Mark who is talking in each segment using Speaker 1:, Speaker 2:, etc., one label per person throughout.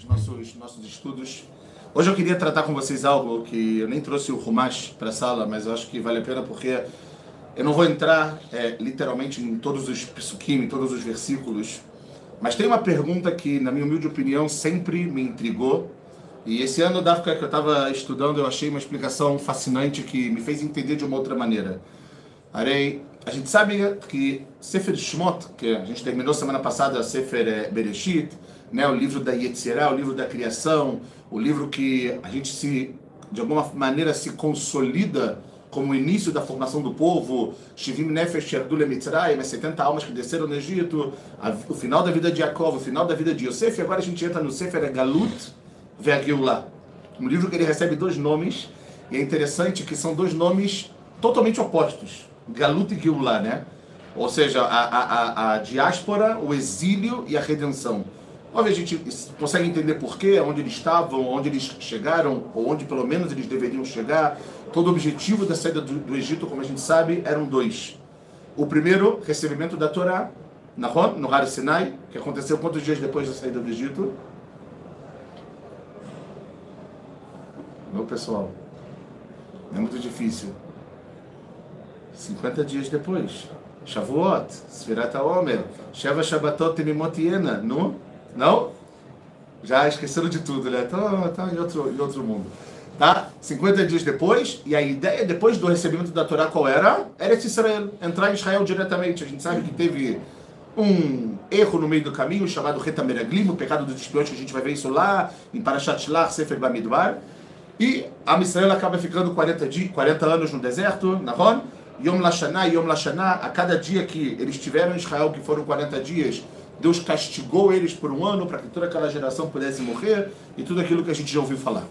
Speaker 1: os nossos, nossos estudos. Hoje eu queria tratar com vocês algo que eu nem trouxe o Rumash para a sala, mas eu acho que vale a pena porque eu não vou entrar é, literalmente em todos os psukim, em todos os versículos, mas tem uma pergunta que, na minha humilde opinião, sempre me intrigou. E esse ano, da época que eu estava estudando, eu achei uma explicação fascinante que me fez entender de uma outra maneira. Arei, a gente sabe que Sefer Shmot, que a gente terminou semana passada, Sefer é, Bereshit, né, o livro da Yetzirah, o livro da criação, o livro que a gente se, de alguma maneira, se consolida como o início da formação do povo, Shivim Nefesh Yerdule Mitzrayim, as 70 almas que desceram no Egito, a, o final da vida de Jacob, o final da vida de Yosef, e agora a gente entra no Sefer Galut Ve'agiullah, um livro que ele recebe dois nomes, e é interessante que são dois nomes totalmente opostos, Galut e Geulah, né? Ou seja, a, a, a, a diáspora, o exílio e a redenção. Óbvio, a gente consegue entender por quê, onde eles estavam, onde eles chegaram, ou onde pelo menos eles deveriam chegar. Todo o objetivo da saída do, do Egito, como a gente sabe, eram dois. O primeiro, recebimento da Torá, Nahon, no Har Sinai, que aconteceu quantos dias depois da saída do Egito? Meu pessoal, é muito difícil. 50 dias depois. Shavuot, Sfirat HaOmer, Sheva Shabbatot Temimot Yena, no não? Já esqueceram de tudo, né? Tá, tá em, outro, em outro mundo. Tá? 50 dias depois, e a ideia depois do recebimento da Torá qual era? Era Israel, entrar em Israel diretamente. A gente sabe que teve um erro no meio do caminho chamado Retameraglim, o pecado dos espiões, que a gente vai ver isso lá em Parashat Sefer Bamidbar. E a Israel acaba ficando 40, dias, 40 anos no deserto, na Ron. Yom Lashana, Yom Lashana, a cada dia que eles estiveram em Israel, que foram 40 dias, Deus castigou eles por um ano para que toda aquela geração pudesse morrer e tudo aquilo que a gente já ouviu falar.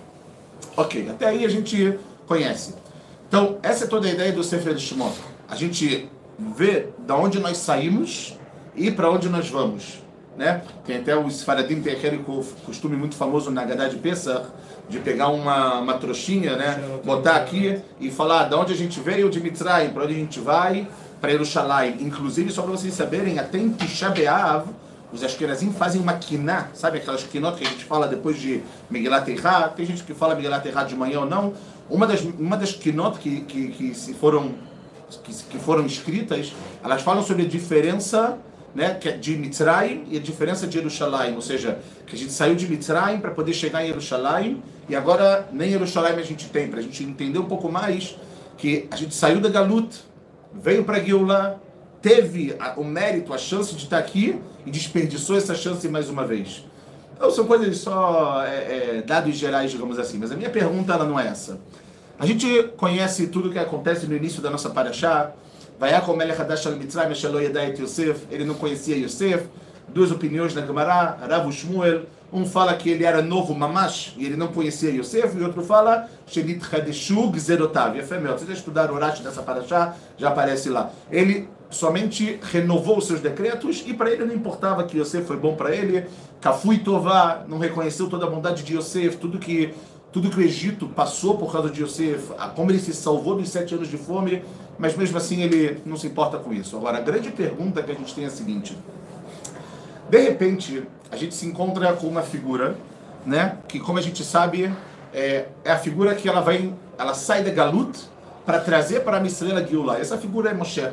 Speaker 1: Ok, até aí a gente conhece. Então, essa é toda a ideia do Sefer de Shimon. A gente vê da onde nós saímos e para onde nós vamos. Né? Tem até o Sfaradim, tem aquele costume muito famoso na Gadá de Pesach, de pegar uma, uma trouxinha, né? botar aqui e falar da onde a gente veio de Mitzrayim, para onde a gente vai, para Yerushalayim. Inclusive, só para vocês saberem, até em Tisha os Ashkenazim fazem uma quiná, sabe aquelas quinot que a gente fala depois de Megillat Eirá? Tem gente que fala Megillat Eirá de manhã ou não. Uma das, uma das quinot que, que, que se foram, que, que foram escritas, elas falam sobre a diferença né, é de Mitzrayim e a diferença de Yerushalayim, ou seja, que a gente saiu de Mitzrayim para poder chegar em Yerushalayim e agora nem Yerushalayim a gente tem, para a gente entender um pouco mais que a gente saiu da Galut, veio para Geulah, teve o mérito, a chance de estar aqui e desperdiçou essa chance mais uma vez. Então são coisas só é, é, dados gerais, digamos assim. Mas a minha pergunta ela não é essa. A gente conhece tudo o que acontece no início da nossa paraxá. Ele não conhecia Yosef. Duas opiniões na Gemara. Rav Shmuel. Um fala que ele era novo mamash e ele não conhecia Yosef, e outro fala Shenit Hadeshug Zerotav. E a fé, se você estudar o Rashi dessa paraxá, já aparece lá. Ele somente renovou os seus decretos e para ele não importava que Yosef foi bom para ele, Kafui Tová não reconheceu toda a bondade de Yosef, tudo que tudo que o Egito passou por causa de Yosef, como ele se salvou dos sete anos de fome, mas mesmo assim ele não se importa com isso. Agora, a grande pergunta que a gente tem é a seguinte: de repente, a gente se encontra com uma figura, né, que como a gente sabe, é, é a figura que ela vai, ela sai da Galut para trazer para a Mistrela Geulah. Essa figura é Moshe.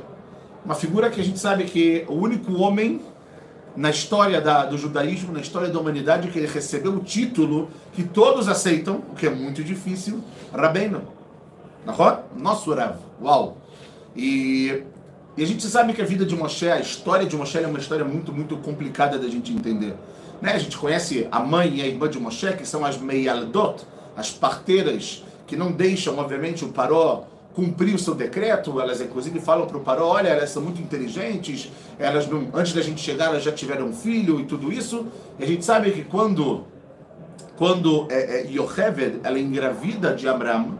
Speaker 1: Uma figura que a gente sabe que o único homem na história da, do judaísmo, na história da humanidade, que ele recebeu o título que todos aceitam, o que é muito difícil, Rabbeinu. Nosso Rav. Uau! E, e, a gente sabe que a vida de Moshe, a história de Moshe é uma história muito, muito complicada da gente entender. Né? A gente conhece a mãe e a irmã de Moshe, que são as Meyaldot, as parteiras, que não deixam, obviamente, o Paró cumprir o seu decreto, elas inclusive falam para o Paró, olha, elas são muito inteligentes, elas não, antes da gente chegar elas já tiveram um filho e tudo isso, e a gente sabe que quando quando é, é, Yocheved, ela é engravida de Abraão,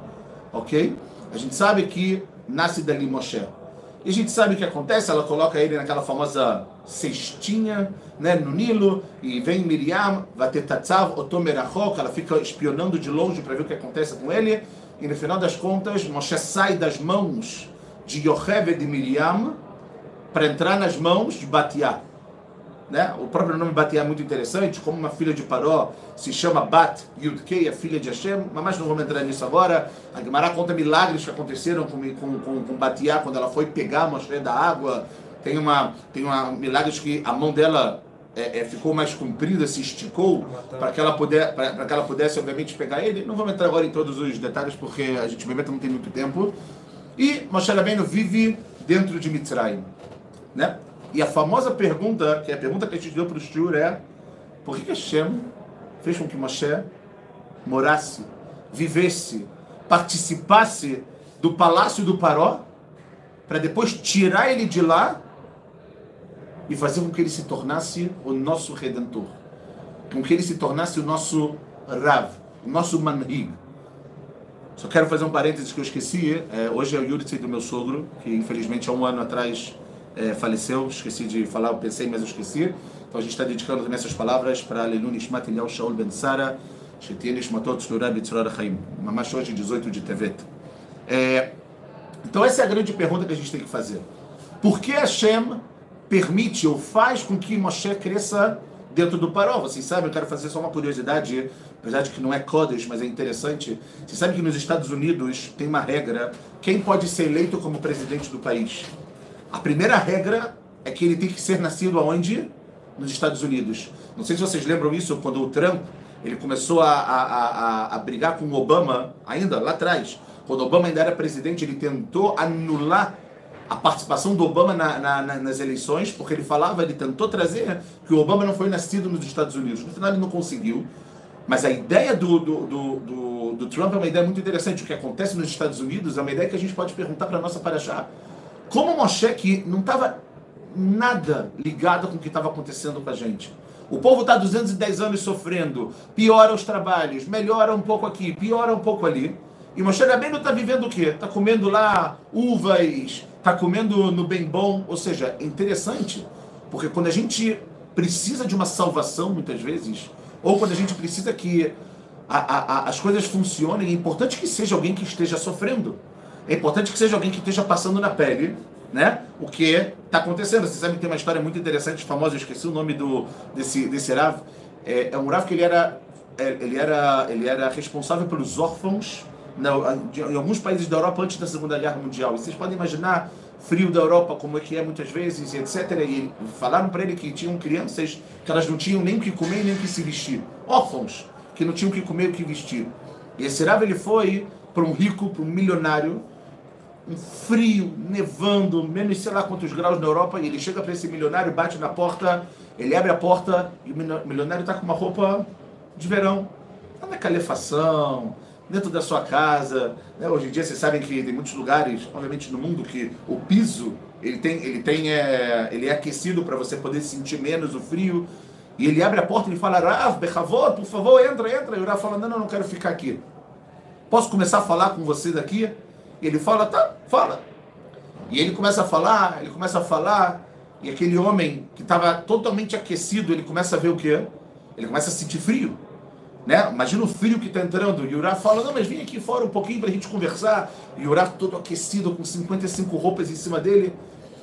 Speaker 1: ok? A gente sabe que nasce dali Moshe. E a gente sabe o que acontece, ela coloca ele naquela famosa cestinha, né, no Nilo, e vem Miriam, Vatetatzav, Otomerachok, ela fica espionando de longe para ver o que acontece com ele, e no final das contas, Moshe sai das mãos de Yocheved e Miriam para entrar nas mãos de Batiá. Né? O próprio nome Batiá é muito interessante, como uma filha de Paró se chama Bat Yudkei, a filha de Hashem, mas não vamos entrar nisso agora. A Gemara conta milagres que aconteceram com, com, com, com Batiá quando ela foi pegar a Moshe da água. Tem uma, tem uma milagres que a mão dela é, é, ficou mais comprida, se esticou para que ela puder, que ela pudesse obviamente pegar ele. Não vamos entrar agora em todos os detalhes porque a gente obviamente não tem muito tempo. E Moshe Rabbeinu vive dentro de Mitzrayim, né? E a famosa pergunta, que é a pergunta que a gente deu para o Shur é por que Hashem fez com que Moshe morasse, vivesse, participasse do palácio do Paró, para depois tirar ele de lá e fazer com que ele se tornasse o nosso Redentor, com que ele se tornasse o nosso Rav, o nosso Manhig. Só quero fazer um parênteses que eu esqueci. É, hoje é o Yurtsi do meu sogro, que infelizmente há um ano atrás é, faleceu, esqueci de falar, eu pensei, mas eu esqueci. Então a gente está dedicando também essas palavras para Alelu Nishmat Eliel Shaul Ben Sara, Shetia Nishmatot Shturah Bitzror Chaim, Mamash hoje, 18 de Tevet. É, então essa é a grande pergunta que a gente tem que fazer. Por que Hashem permite ou faz com que Moshe cresça dentro do Paró? Vocês sabem, eu quero fazer só uma curiosidade, apesar de que não é Kodesh, mas é interessante. Vocês sabem que nos Estados Unidos tem uma regra, quem pode ser eleito como presidente do país? A primeira regra é que ele tem que ser nascido aonde? Nos Estados Unidos. Não sei se vocês lembram isso, quando o Trump ele começou a, a, a, a brigar com o Obama, ainda lá atrás. Quando o Obama ainda era presidente, ele tentou anular a participação do Obama na, na, na, nas eleições, porque ele falava, ele tentou trazer que o Obama não foi nascido nos Estados Unidos. No final ele não conseguiu. Mas a ideia do, do, do, do, do Trump é uma ideia muito interessante. O que acontece nos Estados Unidos é uma ideia que a gente pode perguntar para a nossa paraxá. Como Moshe, que não estava nada ligado com o que estava acontecendo com a gente. O povo está 210 anos sofrendo, piora os trabalhos, melhora um pouco aqui, piora um pouco ali. E Moshe Rabbeinu está vivendo o quê? Está comendo lá uvas, está comendo no bem bom. Ou seja, é interessante, porque quando a gente precisa de uma salvação, muitas vezes, ou quando a gente precisa que a, a, a, as coisas funcionem, é importante que seja alguém que esteja sofrendo. É importante que seja alguém que esteja passando na pele, né? O que está acontecendo. Você sabe que tem uma história muito interessante, famosa, eu esqueci o nome do, desse, desse Rav. É, é um Rav que ele era, é, ele, era, ele era responsável pelos órfãos em alguns países da Europa antes da Segunda Guerra Mundial. E vocês podem imaginar frio da Europa, como é que é muitas vezes, etc. E falaram para ele que tinham crianças que elas não tinham nem o que comer nem o que se vestir. Órfãos, que não tinham o que comer o que vestir. E esse Rav, ele foi para um rico, para um milionário, um frio, nevando, menos sei lá quantos graus na Europa, e ele chega para esse milionário, bate na porta, ele abre a porta e o milionário está com uma roupa de verão. Está na calefação, dentro da sua casa. Né? Hoje em dia vocês sabem que tem muitos lugares, obviamente no mundo, que o piso ele tem, ele tem, é, ele é aquecido para você poder sentir menos o frio. E ele abre a porta e ele fala, Rav, Bechavot, por favor, entra, entra. E o Rav fala, não, não, não quero ficar aqui. Posso começar a falar com você daqui? Ele fala, tá, fala. E ele começa a falar, ele começa a falar, e aquele homem que estava totalmente aquecido, ele começa a ver o quê? Ele começa a sentir frio. Né? Imagina o frio que está entrando. E o Urá fala, não, mas vem aqui fora um pouquinho para a gente conversar. E o Urá todo aquecido, com 55 roupas em cima dele.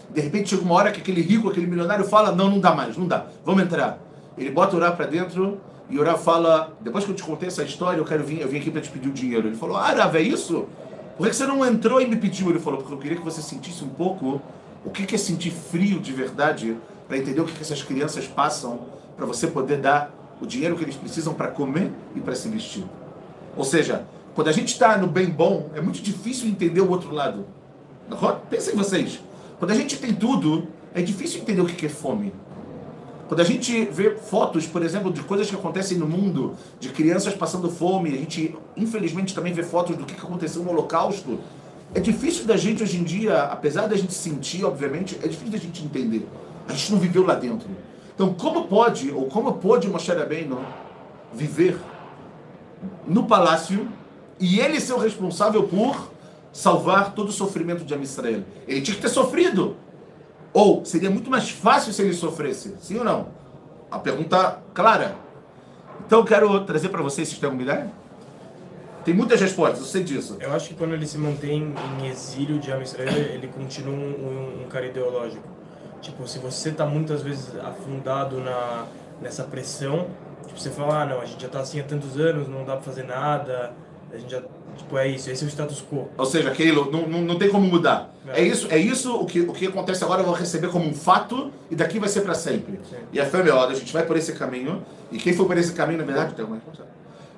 Speaker 1: De repente chega uma hora que aquele rico, aquele milionário fala, não, não dá mais, não dá, vamos entrar. Ele bota o Urá para dentro e o Urá fala, depois que eu te contei essa história, eu quero vir, eu vim aqui para te pedir o dinheiro. Ele falou, ah, é isso? Por que você não entrou e me pediu? Ele falou, porque eu queria que você sentisse um pouco o que é sentir frio de verdade, para entender o que essas crianças passam, para você poder dar o dinheiro que eles precisam para comer e para se vestir. Ou seja, quando a gente está no bem bom, é muito difícil entender o outro lado. Pensem vocês. Quando a gente tem tudo, é difícil entender o que é fome. Quando a gente vê fotos, por exemplo, de coisas que acontecem no mundo, de crianças passando fome, a gente infelizmente também vê fotos do que aconteceu no Holocausto. É difícil da gente hoje em dia, apesar da gente sentir, obviamente, é difícil da gente entender. A gente não viveu lá dentro. Então, como pode, ou como pôde Moshe Rabbeinu viver no palácio e ele ser o responsável por salvar todo o sofrimento de Amisrael? Ele tinha que ter sofrido. Ou seria muito mais fácil se ele sofresse? Sim ou não? A pergunta clara. Então quero trazer para vocês, vocês têm alguma ideia? Tem muitas respostas, eu sei disso.
Speaker 2: Eu acho que quando ele se mantém em exílio de Amisrael, ele continua um, um, cara ideológico. Tipo, se você tá muitas vezes afundado na, nessa pressão, tipo, você fala, ah, não, a gente já tá assim há tantos anos, não dá pra fazer nada, a gente já Tipo, é isso, esse é o status quo.
Speaker 1: Ou seja, aquilo não, não, não tem como mudar. É. é, isso, é isso o que, o que acontece agora, eu vou receber como um fato e daqui vai ser para sempre. Sim. E a fé, ó, a gente vai por esse caminho, e quem foi por esse caminho, na verdade, tem coisa.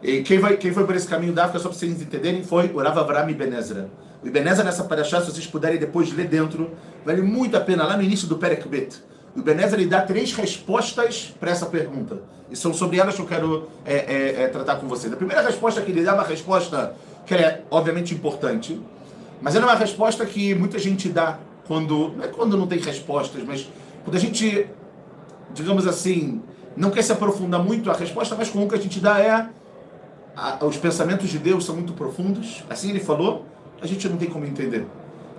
Speaker 1: E quem, vai, quem foi por esse caminho da África, só para vocês entenderem, foi o Rav Avram Benezra. O Benezra nessa paraxá, se vocês puderem depois ler dentro, vale muito a pena, lá no início do Perek Bet. O Benezra ele dá três respostas para essa pergunta. E são sobre elas que eu quero é, é, é, tratar com vocês. A primeira resposta que ele dá é uma resposta que é obviamente importante, mas ela é uma resposta que muita gente dá quando não é quando não tem respostas, mas quando a gente, digamos assim, não quer se aprofundar muito, a resposta mais comum que a gente dá é a, os pensamentos de Deus são muito profundos. Assim ele falou, a gente não tem como entender.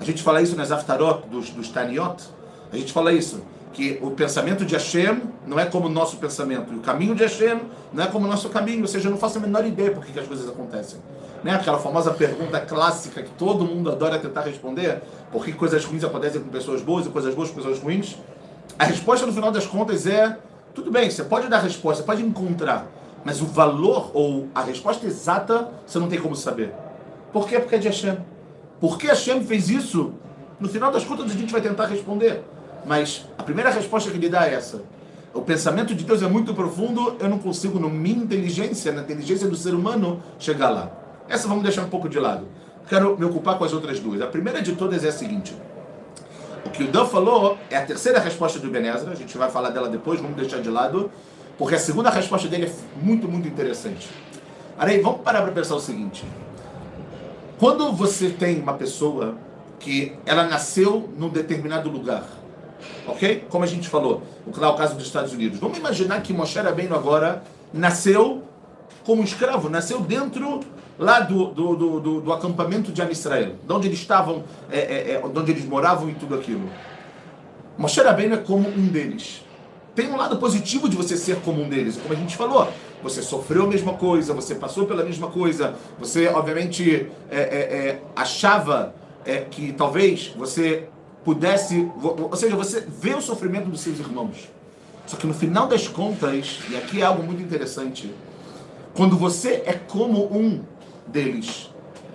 Speaker 1: A gente fala isso nas Aftarot, dos, dos Taniot, a gente fala isso que o pensamento de Hashem não é como o nosso pensamento, e o caminho de Hashem não é como o nosso caminho, ou seja, eu não faço a menor ideia por que, as coisas acontecem. Né? Aquela famosa pergunta clássica que todo mundo adora tentar responder, por que coisas ruins acontecem com pessoas boas e coisas boas com pessoas ruins? A resposta no final das contas é, tudo bem, você pode dar resposta, pode encontrar, mas o valor ou a resposta exata você não tem como saber. Por quê? Porque é de Hashem. Por que Hashem fez isso? No final das contas a gente vai tentar responder. Mas a primeira resposta que ele dá é essa. O pensamento de Deus é muito profundo, eu não consigo, na minha inteligência, na inteligência do ser humano, chegar lá. Essa vamos deixar um pouco de lado. Quero me ocupar com as outras duas. A primeira de todas é a seguinte. O que o Dan falou é a terceira resposta do Benezra, a gente vai falar dela depois, vamos deixar de lado, porque a segunda resposta dele é muito, muito interessante. Aí, vamos parar para pensar o seguinte. Quando você tem uma pessoa que ela nasceu num determinado lugar, Ok? Como a gente falou, o caso dos Estados Unidos. Vamos imaginar que Moshe Rabbeinu agora nasceu como escravo, nasceu dentro lá do, do, do, do, do acampamento de Amisrael, de onde eles estavam, é, é, é, onde eles moravam e tudo aquilo. Moshe Rabbeinu é como um deles. Tem um lado positivo de você ser como um deles, como a gente falou. Você sofreu a mesma coisa, você passou pela mesma coisa, você obviamente é, é, é, achava que talvez você pudesse, ou seja, você vê o sofrimento dos seus irmãos. Só que no final das contas, e aqui é algo muito interessante, quando você é como um deles,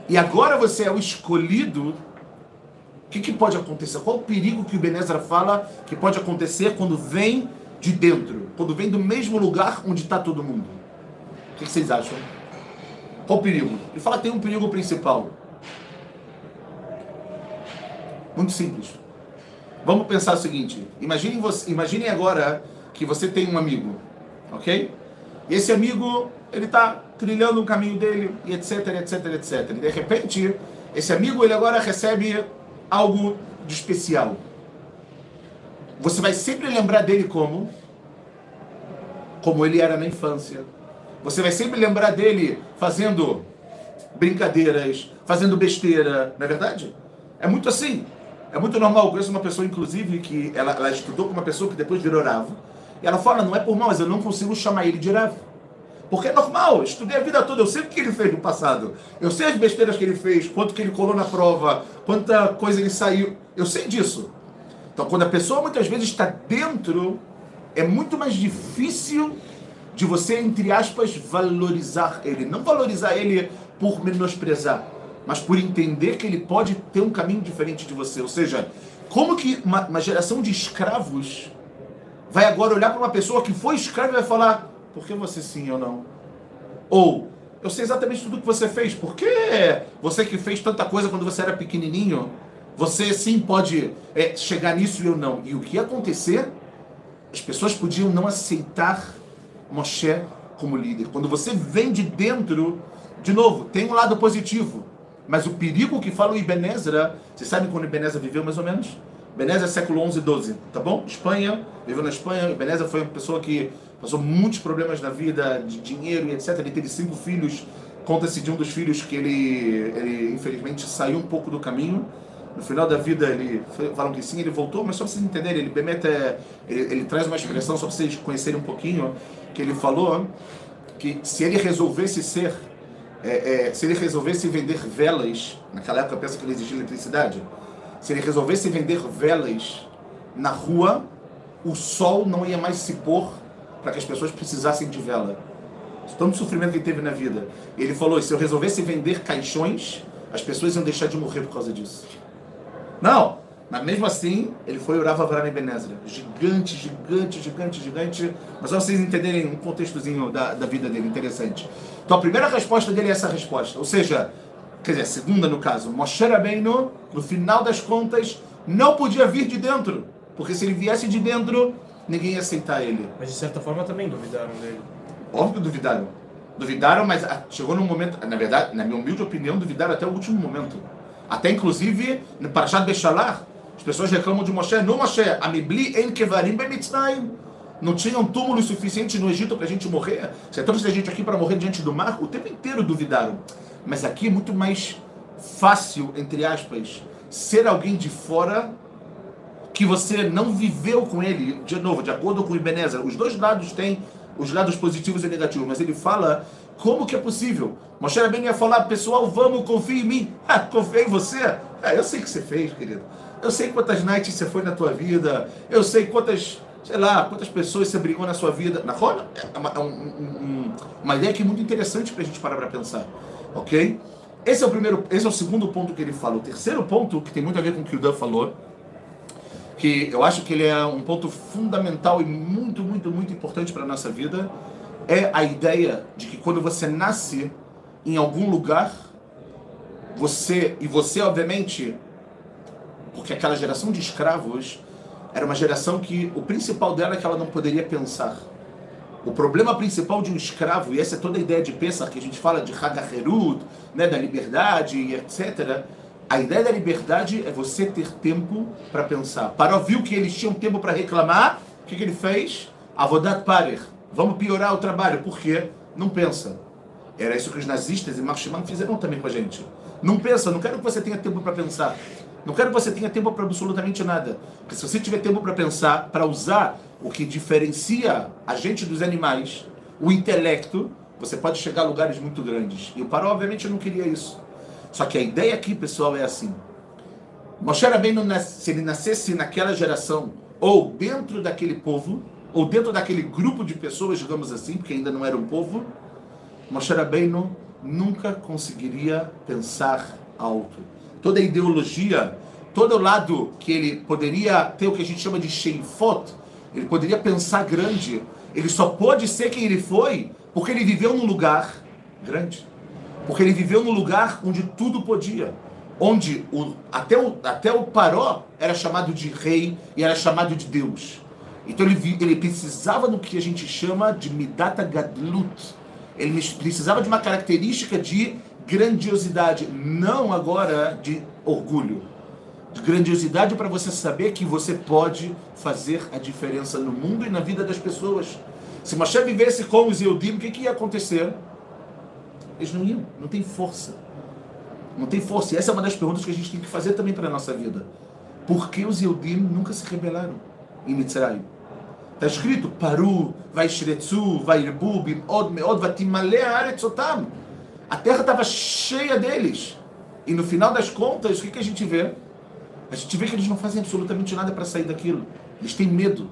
Speaker 1: e agora você é o escolhido, o que, que pode acontecer? Qual o perigo que o Benezra fala que pode acontecer quando vem de dentro, quando vem do mesmo lugar onde está todo mundo? O que, que vocês acham? Qual o perigo? Ele fala que tem um perigo principal. Muito simples. Vamos pensar o seguinte: imaginem, você, imaginem agora que você tem um amigo, ok? Esse amigo, ele está trilhando o caminho dele, e etc, etc, etc. E de repente, esse amigo, ele agora recebe algo de especial. Você vai sempre lembrar dele como? Como ele era na infância. Você vai sempre lembrar dele fazendo brincadeiras, fazendo besteira, não é verdade? É muito assim. É muito normal, eu conheço uma pessoa, inclusive, que ela, ela estudou com uma pessoa que depois virou Ravo. E ela fala, não é por mal, mas eu não consigo chamar ele de Ravo. Porque é normal, eu estudei a vida toda, eu sei o que ele fez no passado. Eu sei as besteiras que ele fez, quanto que ele colou na prova, quanta coisa ele saiu. Eu sei disso. Então, quando a pessoa muitas vezes está dentro, é muito mais difícil de você, entre aspas, valorizar ele. Não valorizar ele por menosprezar mas por entender que ele pode ter um caminho diferente de você. Ou seja, como que uma, uma geração de escravos vai agora olhar para uma pessoa que foi escravo e vai falar: por que você sim ou não? Ou eu sei exatamente tudo que você fez. Por que você que fez tanta coisa quando você era pequenininho, você sim pode é, chegar nisso e eu não? E o que ia acontecer? As pessoas podiam não aceitar Moshe como líder. Quando você vem de dentro, de novo, tem um lado positivo. Mas o perigo que fala o Ibn Ezra, vocês sabem quando Ibn Ezra viveu mais ou menos? É século 11 e 12, tá bom? Espanha, viveu na Espanha. Ibn Ezra foi uma pessoa que passou muitos problemas na vida, de dinheiro e etc. Ele teve cinco filhos. Conta-se de um dos filhos que ele, ele, infelizmente, saiu um pouco do caminho. No final da vida, ele falam que sim, ele voltou, mas só para vocês entenderem, ele, Bemet é, ele, ele traz uma expressão, só para vocês conhecerem um pouquinho, que ele falou que se ele resolvesse ser é, é, se ele resolvesse vender velas, naquela época pensa que não existia eletricidade, se ele resolvesse vender velas na rua, o sol não ia mais se pôr para que as pessoas precisassem de vela. Tanto sofrimento que ele teve na vida. Ele falou: se eu resolvesse vender caixões, as pessoas iam deixar de morrer por causa disso. Não! Mas mesmo assim, ele foi orar Avraham Benezra. Gigante, gigante, gigante, gigante. Mas só vocês entenderem um contextozinho da, da vida dele, interessante. Então a primeira resposta dele é essa resposta. Ou seja, quer dizer, a segunda no caso, Moshe Rabbeinu, no final das contas, não podia vir de dentro. Porque se ele viesse de dentro, ninguém ia aceitar ele.
Speaker 2: Mas de certa forma também duvidaram dele.
Speaker 1: Óbvio que duvidaram. Duvidaram, mas chegou num momento, na verdade, na minha humilde opinião, duvidaram até o último momento. Até inclusive, no Parashat Beshalach, as pessoas reclamam de Moshe, não Moshe, Amibli en kevarim bemitzrayim. Não tinham túmulos suficientes no Egito para a gente morrer? Você trouxe a gente aqui para morrer diante do mar? O tempo inteiro duvidaram. Mas aqui é muito mais fácil, entre aspas, ser alguém de fora que você não viveu com ele. De novo, de acordo com o Ibenezer, os dois lados têm os lados positivos e negativos, mas ele fala como que é possível. Moshe Rabbeinu ia falar, pessoal, vamos, confie em mim. Ah, confia em você? Ah, eu sei o que você fez, querido. Eu sei quantas nights você foi na tua vida. Eu sei quantas, sei lá, quantas pessoas você brigou na sua vida. Na roda, é uma, é um, um, uma ideia que é muito interessante para a gente parar para pensar. Ok? Esse é o primeiro, esse é o segundo ponto que ele fala. O terceiro ponto, que tem muito a ver com o que o Dan falou, que eu acho que ele é um ponto fundamental e muito, muito, muito importante para nossa vida, é a ideia de que quando você nasce em algum lugar, você, e você obviamente, porque aquela geração de escravos era uma geração que o principal dela é que ela não poderia pensar. O problema principal de um escravo, e essa é toda a ideia de pensar, que a gente fala de Hagaherut, né, da liberdade etc., a ideia da liberdade é você ter tempo para pensar. Para ouvir que eles tinham tempo para reclamar, o que, que ele fez? Avodat parer. Vamos piorar o trabalho. Por quê? Não pensa. Era isso que os nazistas e Marx fizeram também com a gente. Não pensa, não quero que você tenha tempo para pensar. Não quero que você tenha tempo para absolutamente nada. Porque se você tiver tempo para pensar, para usar o que diferencia a gente dos animais, o intelecto, você pode chegar a lugares muito grandes. E o Paró, obviamente, não queria isso. Só que a ideia aqui, pessoal, é assim. Moshe Rabbeinu, se ele nascesse naquela geração, ou dentro daquele povo, ou dentro daquele grupo de pessoas, digamos assim, porque ainda não era um povo, Moshe Rabbeinu nunca conseguiria pensar alto. Toda a ideologia, todo o lado que ele poderia ter o que a gente chama de sheifot, ele poderia pensar grande, ele só pode ser quem ele foi porque ele viveu num lugar grande. Porque ele viveu num lugar onde tudo podia. Onde o, até, o, até o Paró era chamado de rei e era chamado de Deus. Então ele, ele precisava do que a gente chama de Midata Gadlut. Ele precisava de uma característica de grandiosidade, não agora de orgulho. De grandiosidade para você saber que você pode fazer a diferença no mundo e na vida das pessoas. Se Moshe vivesse com os Eudim, o que, que ia acontecer? Eles não iam, não tem força. Não tem força. E essa é uma das perguntas que a gente tem que fazer também para a nossa vida. Por que os Eudim nunca se rebelaram em Mitzrayim? Está escrito, Paru, vai Shretzu, vai Irbu, Od, Meod, Vatimale Aretzotam. A terra estava cheia deles. E no final das contas, o que, que a gente vê? A gente vê que eles não fazem absolutamente nada para sair daquilo. Eles têm medo.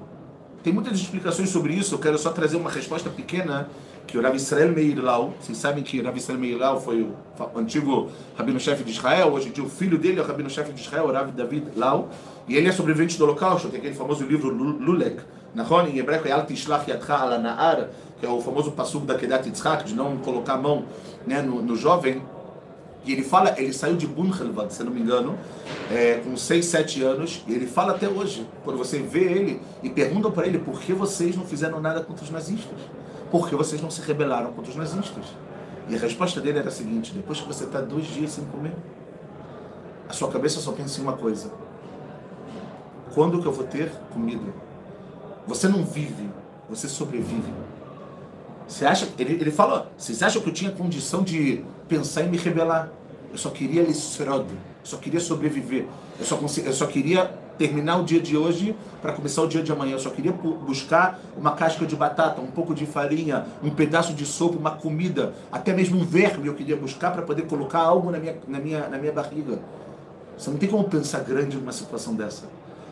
Speaker 1: Tem muitas explicações sobre isso. Eu quero só trazer uma resposta pequena que o Rav Israel Meir Lau, vocês sabem que o Rav Israel Meir Lau foi o antigo rabino-chefe de Israel, hoje em dia o filho dele é o rabino-chefe de Israel, o Rav David Lau, e ele é sobrevivente do Holocausto, tem aquele famoso livro Lulek, Nahon, em hebraico é Al Tishlach Yadcha Ala Na'ar, que é o famoso passugo da Kedat Yitzhak, de não colocar a mão né, no, no jovem, e ele fala, ele saiu de Bunhelvad, se não me engano, é, com 6, 7 anos, e ele fala até hoje, quando você vê ele e perguntam para ele por que vocês não fizeram nada contra os nazistas porque vocês não se rebelaram contra os nazistas. E a resposta dele era a seguinte: depois que você está dois dias sem comer, a sua cabeça só pensa em uma coisa: quando que eu vou ter comida? Você não vive, você sobrevive. Você acha, ele, ele fala, vocês acham que eu tinha condição de pensar em me rebelar? Eu só queria lisrod, eu só queria sobreviver, eu só, eu só queria terminar o dia de hoje para começar o dia de amanhã. Eu só queria buscar uma casca de batata, um pouco de farinha, um pedaço de sopa, uma comida, até mesmo um verme eu queria buscar para poder colocar algo na minha, na, minha, na minha barriga. Você não tem como pensar grande numa situação dessa.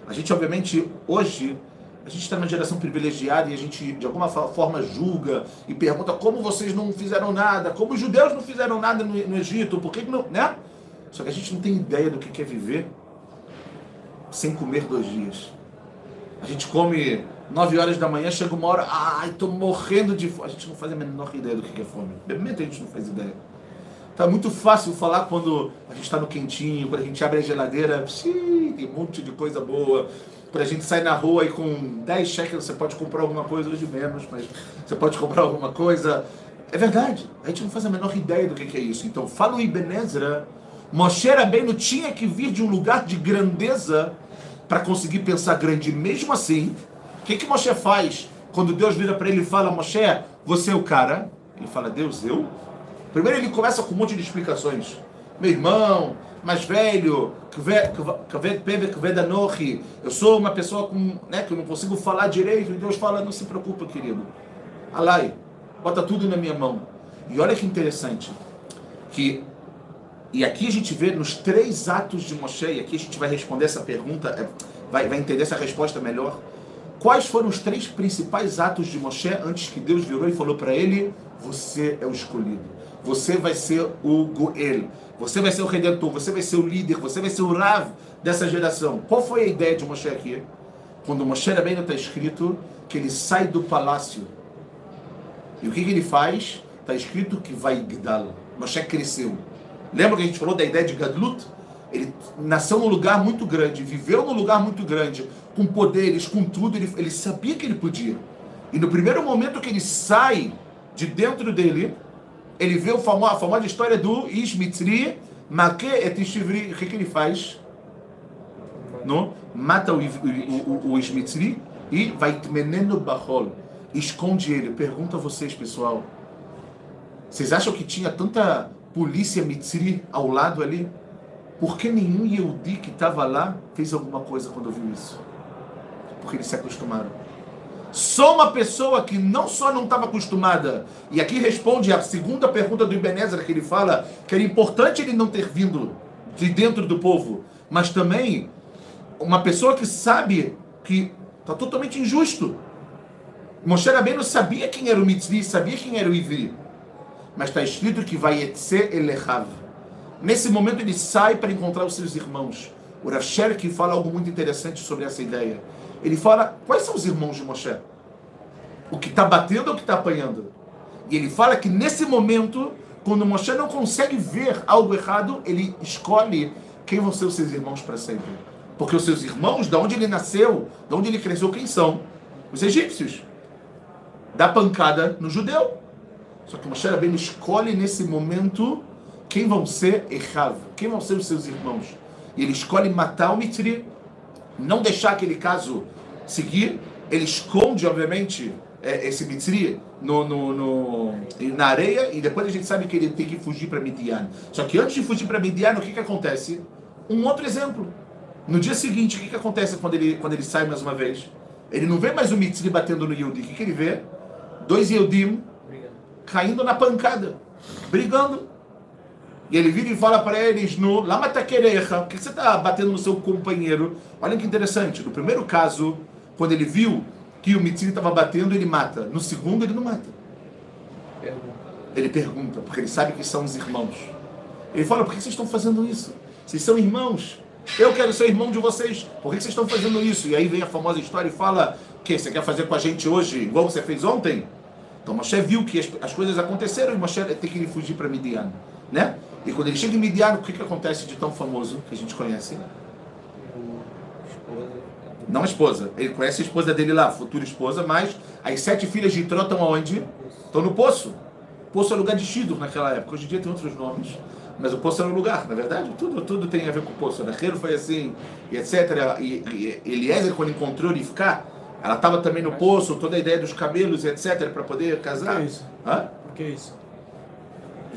Speaker 1: A gente, obviamente, hoje, a gente está numa geração privilegiada e a gente, de alguma forma, julga e pergunta como vocês não fizeram nada, como os judeus não fizeram nada no, no Egito, por que, que não. Né? Só que a gente não tem ideia do que é viver sem comer dois dias. A gente come 9 horas da manhã, chega uma hora, ai, tô morrendo de fome. A gente não faz a menor ideia do que é fome. Realmente a gente não faz ideia. Tá muito fácil falar quando a gente está no quentinho, quando a gente abre a geladeira, sim, tem um monte de coisa boa. A gente sai na rua e com 10 cheques você pode comprar alguma coisa, hoje menos, mas você pode comprar alguma coisa. É verdade, a gente não faz a menor ideia do que é isso. Então, fala o Ibn Ezra, Moshe Rabbeinu tinha que vir de um lugar de grandeza para conseguir pensar grande. Mesmo assim, o que, que Moshe faz quando Deus vira para ele e fala: Moshe, você é o cara? Ele fala: Deus, eu? Primeiro ele começa com um monte de explicações. Meu irmão, mais velho, eu sou uma pessoa com, né, que eu não consigo falar direito. E Deus fala: Não se preocupa, querido. Alai, bota tudo na minha mão. E olha que interessante, que e aqui a gente vê nos três atos de Moshe, e aqui a gente vai responder essa pergunta, é, vai, vai entender essa resposta melhor. Quais foram os três principais atos de Moshe antes que Deus virou e falou para ele: Você é o escolhido, você vai ser o Goel, você vai ser o redentor, você vai ser o líder, você vai ser o Rav dessa geração. Qual foi a ideia de Moshe aqui? Quando Moshe bem está escrito que ele sai do palácio. E o que, que ele faz? Está escrito que vai Gdal. Moshe cresceu. Lembra que a gente falou da ideia de Gadlut? Ele nasceu num lugar muito grande, viveu num lugar muito grande, com poderes, com tudo, ele, ele sabia que ele podia. E no primeiro momento que ele sai de dentro dele, ele vê o famo, a famosa história do Ishmitri, Make et Ishivri. O que, que ele faz? No? Mata o, o, o, o Ishmitri e vai menendo Bahol. Esconde ele. Pergunta a vocês, pessoal. Vocês acham que tinha tanta polícia Mitzri ao lado ali, por que nenhum Yehudi que estava lá fez alguma coisa quando viu isso? Porque eles se acostumaram. Só uma pessoa que não só não estava acostumada, e aqui responde a segunda pergunta do Ebenezer, que ele fala que era importante ele não ter vindo de dentro do povo, mas também uma pessoa que sabe que está totalmente injusto. Moshe Rabbeinu sabia quem era o Mitzri, sabia quem era o Ivri mas está escrito que vai etzer elechav. Nesse momento ele sai para encontrar os seus irmãos. O Rav Sherki fala algo muito interessante sobre essa ideia. Ele fala, quais são os irmãos de Moshe? O que está batendo ou o que está apanhando? E ele fala que nesse momento, quando Moshe não consegue ver algo errado, ele escolhe quem vão ser os seus irmãos para sempre. Porque os seus irmãos, de onde ele nasceu, de onde ele cresceu, quem são? Os egípcios. Da pancada no judeu. Só que Moshe Rabbeinu escolhe nesse momento quem vão ser Echav, quem vão ser os seus irmãos. Ele escolhe matar o Mitri, não deixar aquele caso seguir. Ele esconde, obviamente, é, esse Mitri no, no, no, na areia e depois a gente sabe que ele tem que fugir para Midian. Só que antes de fugir para Midian, o que, que acontece? Um outro exemplo. No dia seguinte, o que, que acontece quando ele, quando ele sai mais uma vez? Ele não vê mais o Mitri batendo no Yehudi. O que, que ele vê? Dois Yehudim caindo na pancada, brigando. E ele vira e fala para eles no Lamataquereja, por que você está batendo no seu companheiro? Olha que interessante, no primeiro caso, quando ele viu que o Mitzri estava batendo, ele mata. No segundo, ele não mata. Ele pergunta, porque ele sabe que são os irmãos. Ele fala, por que vocês estão fazendo isso? Vocês são irmãos. Eu quero ser irmão de vocês. Por que vocês estão fazendo isso? E aí vem a famosa história e fala, o que você quer fazer com a gente hoje, igual você fez ontem? Então Moshe viu que as, as coisas aconteceram e Moshe tem que fugir para Midian, né? E quando ele chega em Midian, o que, que acontece de tão famoso que a gente conhece? Não a esposa. Ele conhece a esposa dele lá, futura esposa, mas as sete filhas de Itró estão aonde? Estão no poço. Poço é lugar de Shidur naquela época. Hoje em dia tem outros nomes. Mas o poço era um lugar, na verdade. Tudo, tudo tem a ver com o poço. O Raquel foi assim, e etc. E, e Eliezer, quando encontrou Rivka, ela estava também no poço, toda a ideia dos cabelos, etc., para poder casar.
Speaker 2: Por que isso?
Speaker 1: Hã?
Speaker 2: Por que isso?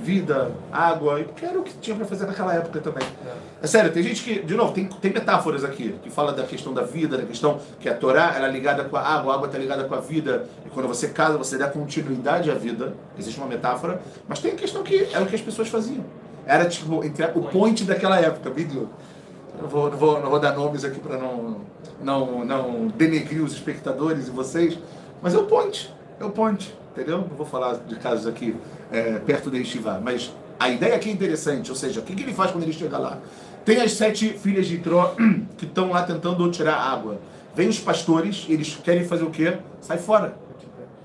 Speaker 1: Vida, água, porque era o que tinha para fazer naquela época também. É. é. sério, tem gente que, de novo, tem, tem metáforas aqui, que fala da questão da vida, da questão que a Torá era é ligada com a água, a água está ligada com a vida, e quando você casa, você dá continuidade à vida. Existe uma metáfora, mas tem a questão que era o que as pessoas faziam. Era tipo, entre o point daquela época, vídeo. não vou, não vou, não vou dar nomes aqui para não, não, não denegrir os espectadores e vocês, mas é o ponte, é o ponte, entendeu? Não vou falar de casos aqui é, perto de Estivá, mas a ideia aqui é interessante, ou seja, o que, que ele faz quando ele chega lá? Tem as sete filhas de Tró que estão lá tentando tirar água. Vem os pastores, eles querem fazer o quê? Sai fora.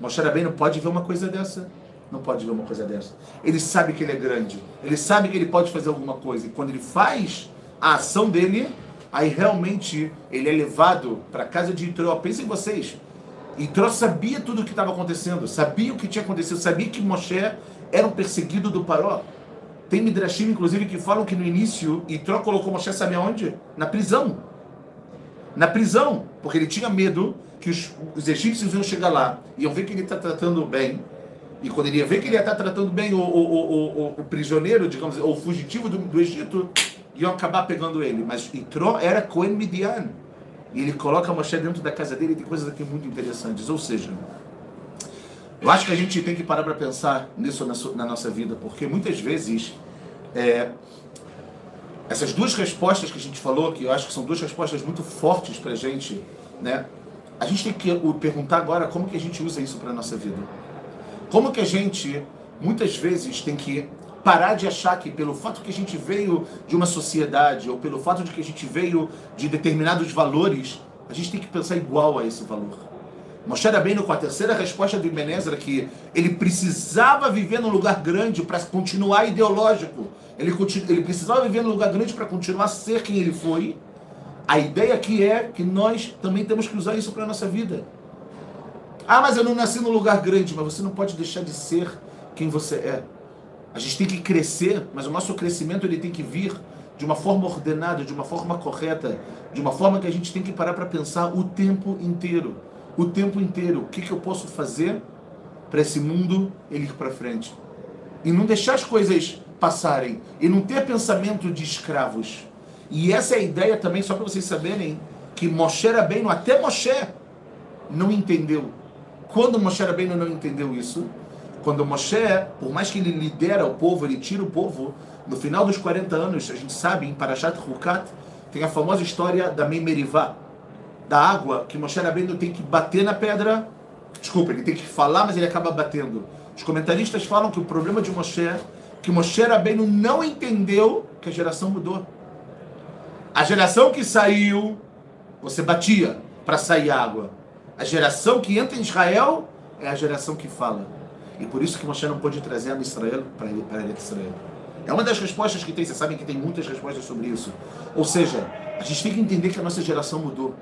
Speaker 1: Moshe bem não pode ver uma coisa dessa. Não pode ver uma coisa dessa. Ele sabe que ele é grande. Ele sabe que ele pode fazer alguma coisa. E quando ele faz a ação dele, aí realmente ele é levado para a casa de Itró. Pensem em vocês. Itró sabia tudo o que estava acontecendo. Sabia o que tinha acontecido. Sabia que Moshe era um perseguido do Paró. Tem Midrashim, inclusive, que falam que no início Itró colocou Moshe, sabe aonde? Na prisão. Na prisão. Porque ele tinha medo que os, os egípcios iam chegar lá, iam ver que ele está tratando bem, e quando ele ia ver que ele ia estar tá tratando bem o, o, o, o, prisioneiro, digamos, ou o fugitivo do, do Egito, iam acabar pegando ele. Mas Itró era Cohen Midian. E ele coloca Moshe dentro da casa dele e tem coisas aqui muito interessantes. Ou seja, eu acho que a gente tem que parar para pensar nisso na, na, nossa vida, porque muitas vezes é, essas duas respostas que a gente falou, que eu acho que são duas respostas muito fortes para a gente, né? A gente tem que perguntar agora como que a gente usa isso para nossa vida. Como que a gente, muitas vezes, tem que parar de achar que pelo fato que a gente veio de uma sociedade ou pelo fato de que a gente veio de determinados valores, a gente tem que pensar igual a esse valor. Moshe bem com a terceira resposta do Ibenezra que ele precisava viver num lugar grande para continuar ideológico. Ele, ele precisava viver num lugar grande para continuar a ser quem ele foi. A ideia aqui é que nós também temos que usar isso para a nossa vida. Ah, mas eu não nasci num lugar grande, mas você não pode deixar de ser quem você é. A gente tem que crescer, mas o nosso crescimento ele tem que vir de uma forma ordenada, de uma forma correta, de uma forma que a gente tem que parar para pensar o tempo inteiro. O tempo inteiro. O que, que eu posso fazer para esse mundo ele ir para frente? E não deixar as coisas passarem. E não ter pensamento de escravos. E essa é a ideia também, só para vocês saberem, que Moshe Rabbeinu, até Moshe, não entendeu quando Moshe Rabbeinu não entendeu isso, quando Moshe, por mais que ele lidera o povo, ele tira o povo, no final dos 40 anos, a gente sabe, em Parashat Hukat, tem a famosa história da Meimerivá, da água, que Moshe Rabbeinu tem que bater na pedra, desculpa, ele tem que falar, mas ele acaba batendo. Os comentaristas falam que o problema de Moshe é que Moshe Rabbeinu não entendeu que a geração mudou. A geração que saiu, você batia para sair água. A geração que entra em Israel é a geração que fala. E por isso que Moshe não pôde trazer a Israel para Israel. É uma das respostas que tem, vocês sabem que tem muitas respostas sobre isso. Ou seja, a gente tem que entender que a nossa geração mudou.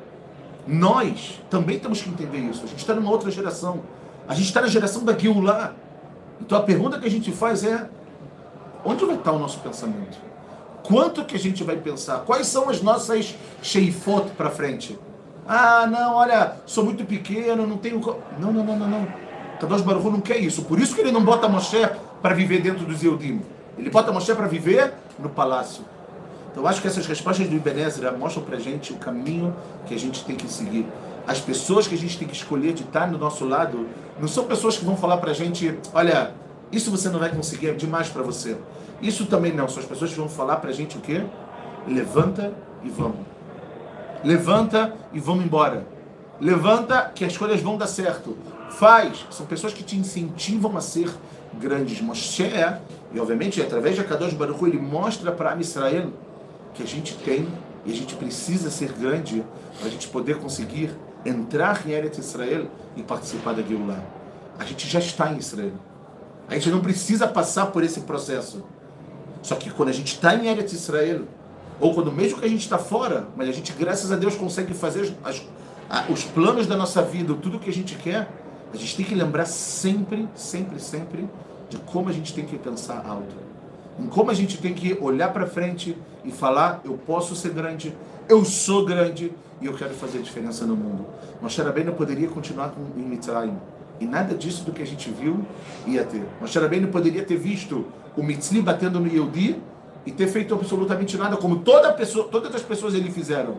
Speaker 1: Nós também temos que entender isso. A gente está numa outra geração. A gente está na geração da Geulah. Então a pergunta que a gente faz é: onde vai estar o nosso pensamento? Quanto que a gente vai pensar? Quais são as nossas sheifot para frente? Ah, não, olha, sou muito pequeno, não tenho. Não, não, não, não, não. Kadosh Baruch não quer isso. Por isso que ele não bota Moshe para viver dentro dos Eudim. Ele bota Moshe para viver no palácio. Então acho que essas respostas do Ibenezer mostram para gente o caminho que a gente tem que seguir. As pessoas que a gente tem que escolher de estar no nosso lado não são pessoas que vão falar para gente: olha, isso você não vai conseguir, é demais para você. Isso também não. São as pessoas que vão falar para gente o quê? Levanta e vamos. Levanta e vamos embora. Levanta que as coisas vão dar certo. Faz. São pessoas que te incentivam a ser grandes. Moshe é, e obviamente através de Akadosh Baruch ele mostra para Israel que a gente tem e a gente precisa ser grande para a gente poder conseguir entrar em Eretz Israel e participar da Geulah. A gente já está em Israel. A gente não precisa passar por esse processo. Só que quando a gente está em Eretz Israel, ou quando mesmo que a gente está fora, mas a gente, graças a Deus, consegue fazer as, os planos da nossa vida, tudo que a gente quer, a gente tem que lembrar sempre, sempre, sempre de como a gente tem que pensar alto. Em como a gente tem que olhar para frente e falar: eu posso ser grande, eu sou grande e eu quero fazer diferença no mundo. Moshe Rabbeinu poderia continuar com, em Mitzrayim. E nada disso do que a gente viu ia ter. Moshe Rabbeinu poderia ter visto o Mitzli batendo no Yehudi e ter feito absolutamente nada, como toda pessoa, todas as pessoas ele fizeram.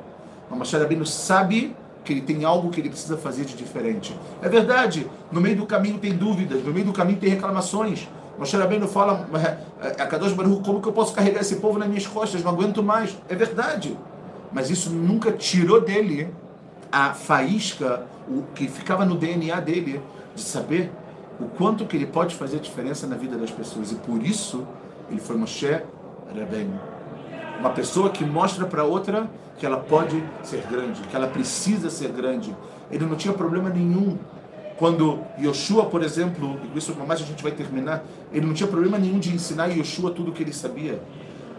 Speaker 1: Mas Moshe sabe que ele tem algo que ele precisa fazer de diferente. É verdade, no meio do caminho tem dúvidas, no meio do caminho tem reclamações. Moshe Rabbeinu fala, a Kadosh Baruch, como que eu posso carregar esse povo nas minhas costas? Não aguento mais. É verdade. mas isso nunca tirou dele a faísca, o que ficava no DNA dele, de saber o quanto que ele pode fazer diferença na vida das pessoas. E por isso ele foi Moshe Rabbeinu. Uma pessoa que mostra para outra que ela pode ser grande, que ela precisa ser grande. Ele não tinha problema nenhum quando Yoshua, por exemplo, e isso mais a gente vai terminar, ele não tinha problema nenhum de ensinar Yoshua tudo o que ele sabia.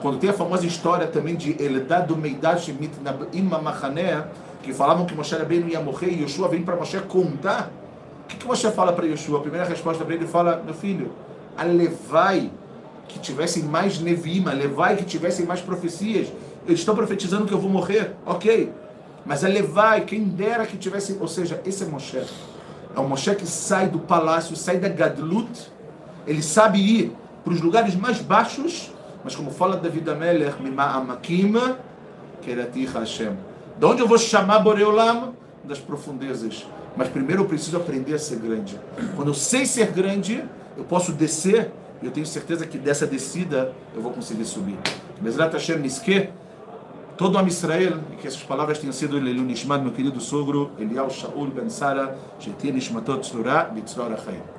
Speaker 1: Quando tem a famosa história também de Eldad do Meidad Shemit Ima Machané, que falavam que Moshe Rabbeinu ia morrer e Yoshua vem para Moshe contar, o que, que Moshe fala para Yoshua? A primeira resposta para ele fala, meu filho, alevai que tivessem mais Nevima, levai que tivessem mais profecias. Eles estão profetizando que eu vou morrer, ok. Mas alevai, quem dera que tivessem, ou seja, esse é Moshe. É o Moshe que sai do palácio, sai da Gadlut, ele sabe ir para os lugares mais baixos, mas como fala David Amelech, Mima'amakim, Kerati Hashem. De onde eu vou chamar Boreolam? Das profundezas. Mas primeiro eu preciso aprender a ser grande. Quando eu sei ser grande, eu posso descer, eu tenho certeza que dessa descida eu vou conseguir subir. Bezrat Hashem Niske, todo o Israel, e que essas palavras tenham sido Leilu Nishmat, meu querido sogro, Elial Shaul Ben Sara, Shetir Nishmatot Tzura, Bitzror Achayim.